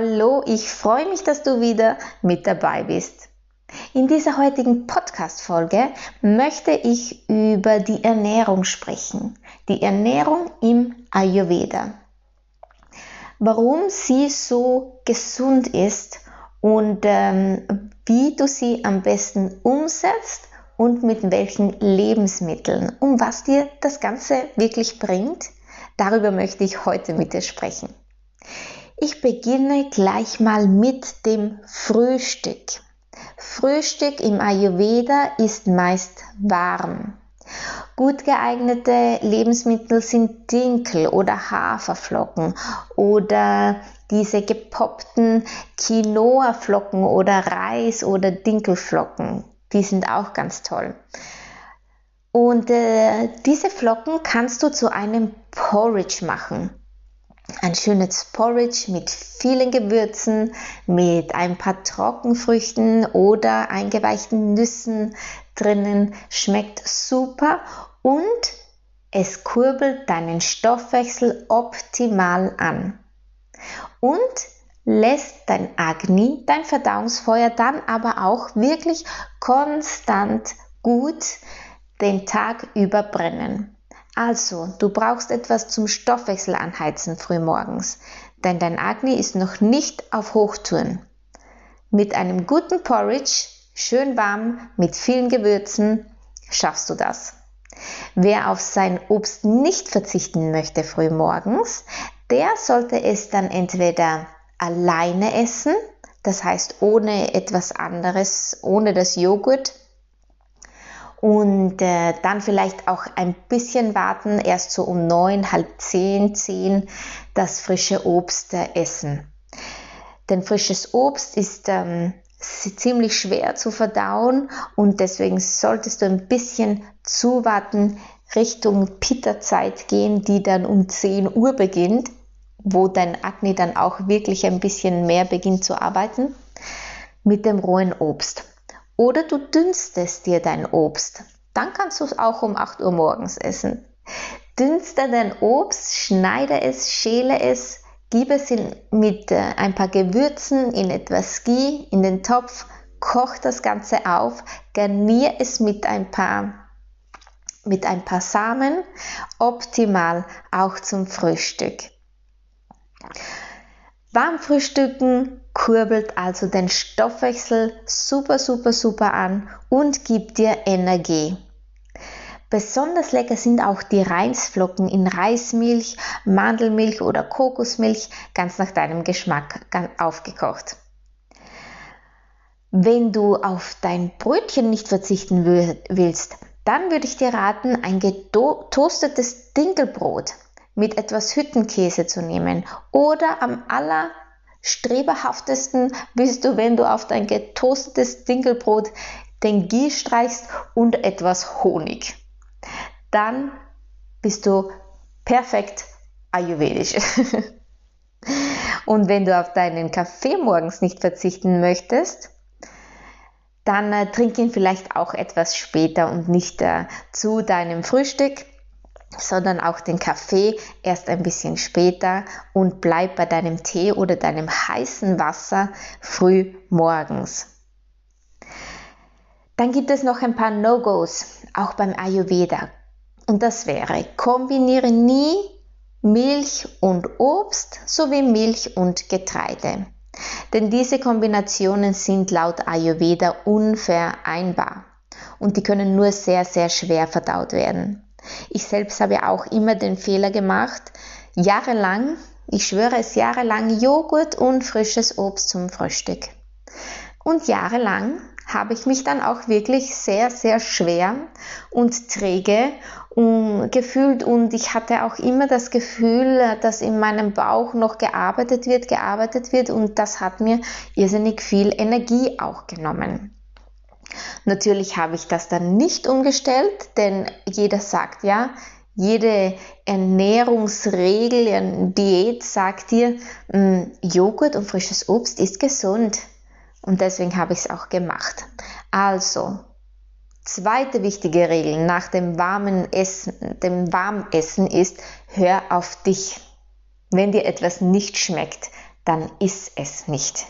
Hallo, ich freue mich, dass du wieder mit dabei bist. In dieser heutigen Podcast-Folge möchte ich über die Ernährung sprechen. Die Ernährung im Ayurveda. Warum sie so gesund ist und ähm, wie du sie am besten umsetzt und mit welchen Lebensmitteln, um was dir das Ganze wirklich bringt. Darüber möchte ich heute mit dir sprechen. Ich beginne gleich mal mit dem Frühstück. Frühstück im Ayurveda ist meist warm. Gut geeignete Lebensmittel sind Dinkel oder Haferflocken oder diese gepoppten Quinoa-Flocken oder Reis- oder Dinkelflocken. Die sind auch ganz toll. Und äh, diese Flocken kannst du zu einem Porridge machen ein schönes Porridge mit vielen Gewürzen, mit ein paar Trockenfrüchten oder eingeweichten Nüssen drinnen. Schmeckt super und es kurbelt deinen Stoffwechsel optimal an. Und lässt dein Agni, dein Verdauungsfeuer dann aber auch wirklich konstant gut den Tag über brennen. Also, du brauchst etwas zum Stoffwechsel anheizen frühmorgens, denn dein Agni ist noch nicht auf Hochtouren. Mit einem guten Porridge, schön warm, mit vielen Gewürzen, schaffst du das. Wer auf sein Obst nicht verzichten möchte frühmorgens, der sollte es dann entweder alleine essen, das heißt ohne etwas anderes, ohne das Joghurt und äh, dann vielleicht auch ein bisschen warten, erst so um neun, halb zehn, zehn das frische Obst äh, essen. Denn frisches Obst ist ähm, ziemlich schwer zu verdauen und deswegen solltest du ein bisschen zuwarten, Richtung Pitta-Zeit gehen, die dann um 10 Uhr beginnt, wo dein Akne dann auch wirklich ein bisschen mehr beginnt zu arbeiten, mit dem rohen Obst. Oder du dünstest dir dein Obst. Dann kannst du es auch um 8 Uhr morgens essen. Dünste dein Obst, schneide es, schäle es, gib es in, mit äh, ein paar Gewürzen in etwas Ghee in den Topf, koch das Ganze auf, garnier es mit ein paar mit ein paar Samen, optimal auch zum Frühstück. Warm frühstücken kurbelt also den Stoffwechsel super, super, super an und gibt dir Energie. Besonders lecker sind auch die Reisflocken in Reismilch, Mandelmilch oder Kokosmilch, ganz nach deinem Geschmack aufgekocht. Wenn du auf dein Brötchen nicht verzichten willst, dann würde ich dir raten, ein getoastetes Dinkelbrot mit etwas Hüttenkäse zu nehmen oder am aller streberhaftesten bist du, wenn du auf dein getoastetes Dinkelbrot den Ghee streichst und etwas Honig. Dann bist du perfekt ayurvedisch. und wenn du auf deinen Kaffee morgens nicht verzichten möchtest, dann äh, trink ihn vielleicht auch etwas später und nicht äh, zu deinem Frühstück sondern auch den Kaffee erst ein bisschen später und bleib bei deinem Tee oder deinem heißen Wasser früh morgens. Dann gibt es noch ein paar No-Gos, auch beim Ayurveda. Und das wäre, kombiniere nie Milch und Obst sowie Milch und Getreide. Denn diese Kombinationen sind laut Ayurveda unvereinbar und die können nur sehr, sehr schwer verdaut werden. Ich selbst habe auch immer den Fehler gemacht, jahrelang, ich schwöre es jahrelang, Joghurt und frisches Obst zum Frühstück. Und jahrelang habe ich mich dann auch wirklich sehr, sehr schwer und träge gefühlt und ich hatte auch immer das Gefühl, dass in meinem Bauch noch gearbeitet wird, gearbeitet wird und das hat mir irrsinnig viel Energie auch genommen. Natürlich habe ich das dann nicht umgestellt, denn jeder sagt ja, jede Ernährungsregel, Diät sagt dir, hm, Joghurt und frisches Obst ist gesund. Und deswegen habe ich es auch gemacht. Also, zweite wichtige Regel nach dem warmen Essen, dem Warmessen ist, hör auf dich. Wenn dir etwas nicht schmeckt, dann iss es nicht.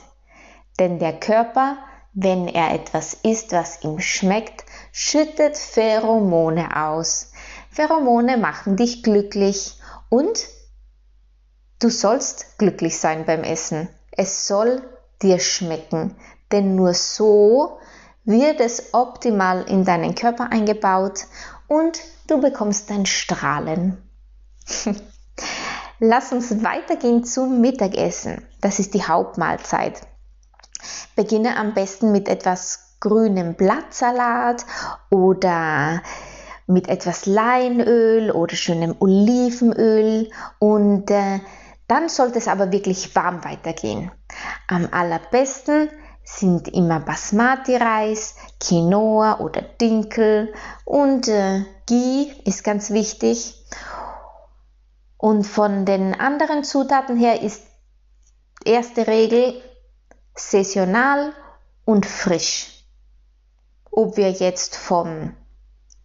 Denn der Körper, wenn er etwas isst, was ihm schmeckt, schüttet Pheromone aus. Pheromone machen dich glücklich und du sollst glücklich sein beim Essen. Es soll dir schmecken, denn nur so wird es optimal in deinen Körper eingebaut und du bekommst dein Strahlen. Lass uns weitergehen zum Mittagessen. Das ist die Hauptmahlzeit. Beginne am besten mit etwas grünem Blattsalat oder mit etwas Leinöl oder schönem Olivenöl und äh, dann sollte es aber wirklich warm weitergehen. Am allerbesten sind immer Basmati-Reis, Quinoa oder Dinkel und äh, Ghee ist ganz wichtig. Und von den anderen Zutaten her ist erste Regel saisonal und frisch. Ob wir jetzt vom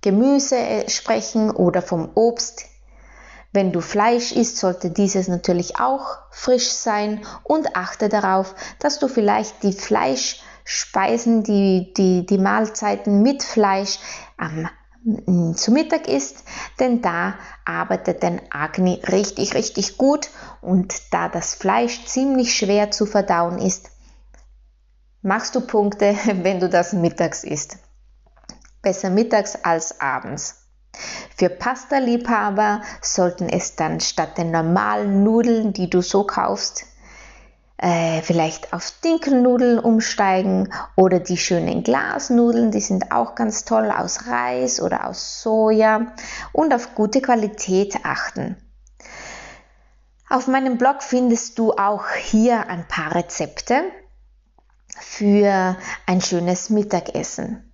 Gemüse äh, sprechen oder vom Obst, wenn du Fleisch isst, sollte dieses natürlich auch frisch sein und achte darauf, dass du vielleicht die Fleischspeisen, die, die, die Mahlzeiten mit Fleisch am mm, zu Mittag isst, denn da arbeitet dein Agni richtig, richtig gut und da das Fleisch ziemlich schwer zu verdauen ist, machst du Punkte, wenn du das mittags isst. Besser mittags als abends. Für Pasta-Liebhaber sollten es dann statt den normalen Nudeln, die du so kaufst, äh, vielleicht auf Dinkelnudeln umsteigen oder die schönen Glasnudeln, die sind auch ganz toll aus Reis oder aus Soja und auf gute Qualität achten. Auf meinem Blog findest du auch hier ein paar Rezepte für ein schönes Mittagessen.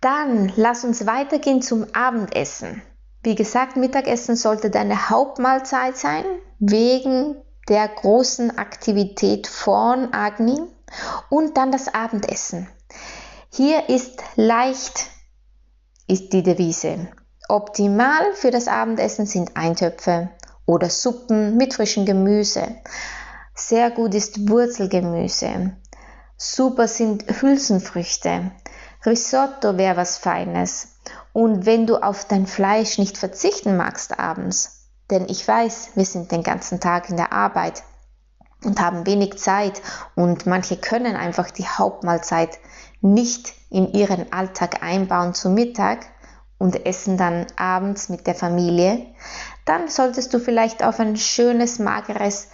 Dann lass uns weitergehen zum Abendessen. Wie gesagt, Mittagessen sollte deine Hauptmahlzeit sein, wegen der großen Aktivität von Agni und dann das Abendessen. Hier ist leicht, ist die Devise. Optimal für das Abendessen sind Eintöpfe oder Suppen mit frischem Gemüse. Sehr gut ist Wurzelgemüse. Super sind Hülsenfrüchte. Risotto wäre was Feines. Und wenn du auf dein Fleisch nicht verzichten magst abends, denn ich weiß, wir sind den ganzen Tag in der Arbeit und haben wenig Zeit und manche können einfach die Hauptmahlzeit nicht in ihren Alltag einbauen zu Mittag und essen dann abends mit der Familie, dann solltest du vielleicht auf ein schönes, mageres,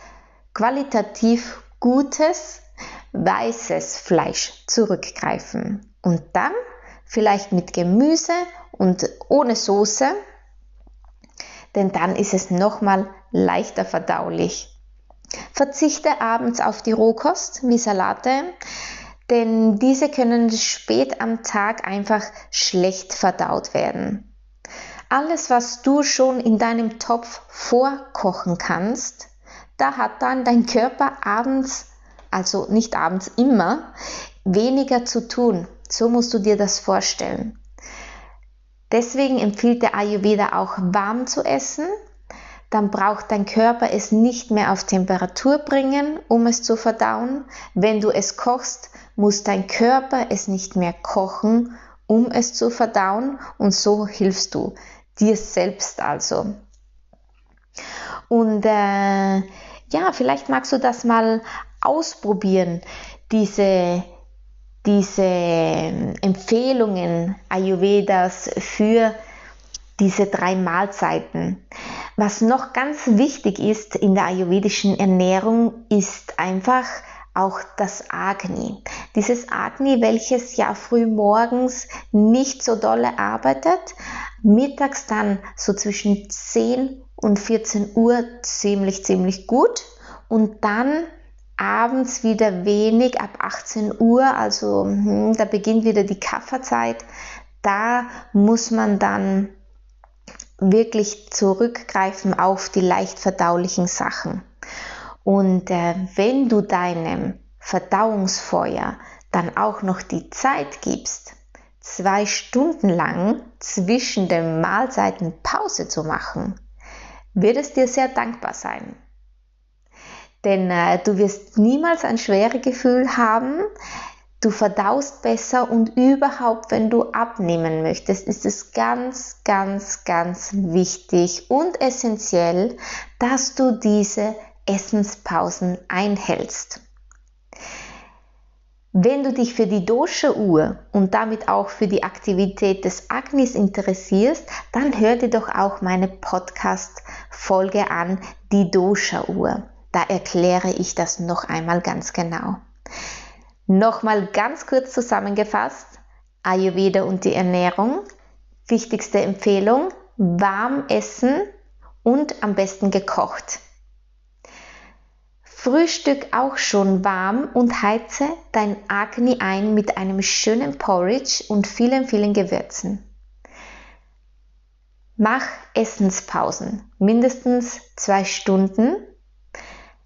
qualitativ gutes, weißes Fleisch zurückgreifen. Und dann vielleicht mit Gemüse und ohne Soße, denn dann ist es nochmal leichter verdaulich. Verzichte abends auf die Rohkost wie Salate, denn diese können spät am Tag einfach schlecht verdaut werden. Alles, was du schon in deinem Topf vorkochen kannst, da hat dann dein Körper abends, also nicht abends immer, weniger zu tun. So musst du dir das vorstellen. Deswegen empfiehlt der Ayurveda auch warm zu essen. Dann braucht dein Körper es nicht mehr auf Temperatur bringen, um es zu verdauen. Wenn du es kochst, muss dein Körper es nicht mehr kochen, um es zu verdauen und so hilfst du dir selbst also. Und äh, ja, vielleicht magst du das mal ausprobieren, diese, diese Empfehlungen Ayurvedas für diese drei Mahlzeiten. Was noch ganz wichtig ist in der ayurvedischen Ernährung, ist einfach auch das Agni. Dieses Agni, welches ja früh morgens nicht so dolle arbeitet, mittags dann so zwischen 10 und 14 Uhr ziemlich, ziemlich gut und dann abends wieder wenig ab 18 Uhr, also hm, da beginnt wieder die Kafferzeit. Da muss man dann wirklich zurückgreifen auf die leicht verdaulichen Sachen. Und äh, wenn du deinem Verdauungsfeuer dann auch noch die Zeit gibst, zwei Stunden lang zwischen den Mahlzeiten Pause zu machen, wird es dir sehr dankbar sein. Denn äh, du wirst niemals ein schweres Gefühl haben, du verdaust besser und überhaupt, wenn du abnehmen möchtest, ist es ganz, ganz, ganz wichtig und essentiell, dass du diese Essenspausen einhältst. Wenn du dich für die Dosha-Uhr und damit auch für die Aktivität des Agnis interessierst, dann hör dir doch auch meine Podcast-Folge an, die Dosha-Uhr. Da erkläre ich das noch einmal ganz genau. Nochmal ganz kurz zusammengefasst, Ayurveda und die Ernährung. Wichtigste Empfehlung, warm essen und am besten gekocht. Frühstück auch schon warm und heize dein Agni ein mit einem schönen Porridge und vielen, vielen Gewürzen. Mach Essenspausen, mindestens zwei Stunden.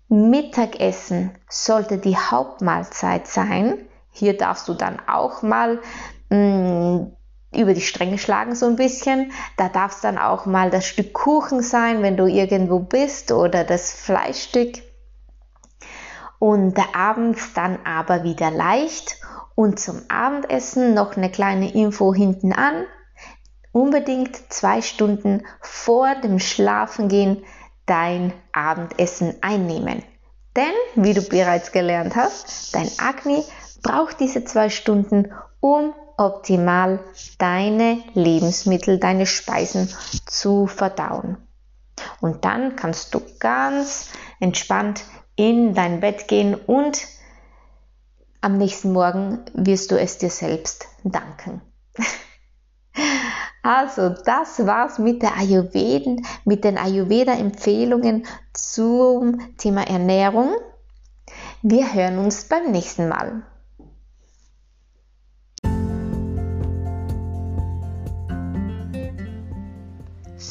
Mittagessen sollte die Hauptmahlzeit sein. Hier darfst du dann auch mal mh, mm, über die Stränge schlagen so ein bisschen. Da darf es dann auch mal das Stück Kuchen sein, wenn du irgendwo bist oder das Fleischstück und abends dann aber wieder leicht und zum Abendessen noch eine kleine Info hinten an. Unbedingt zwei Stunden vor dem Schlafengehen dein Abendessen einnehmen. Denn, wie du bereits gelernt hast, dein Agni braucht diese zwei Stunden, um optimal deine Lebensmittel, deine Speisen zu verdauen. Und dann kannst du ganz entspannt in dein Bett gehen und am nächsten Morgen wirst du es dir selbst danken. Also, das war's mit der Ayurveden, mit den Ayurveda-Empfehlungen zum Thema Ernährung. Wir hören uns beim nächsten Mal.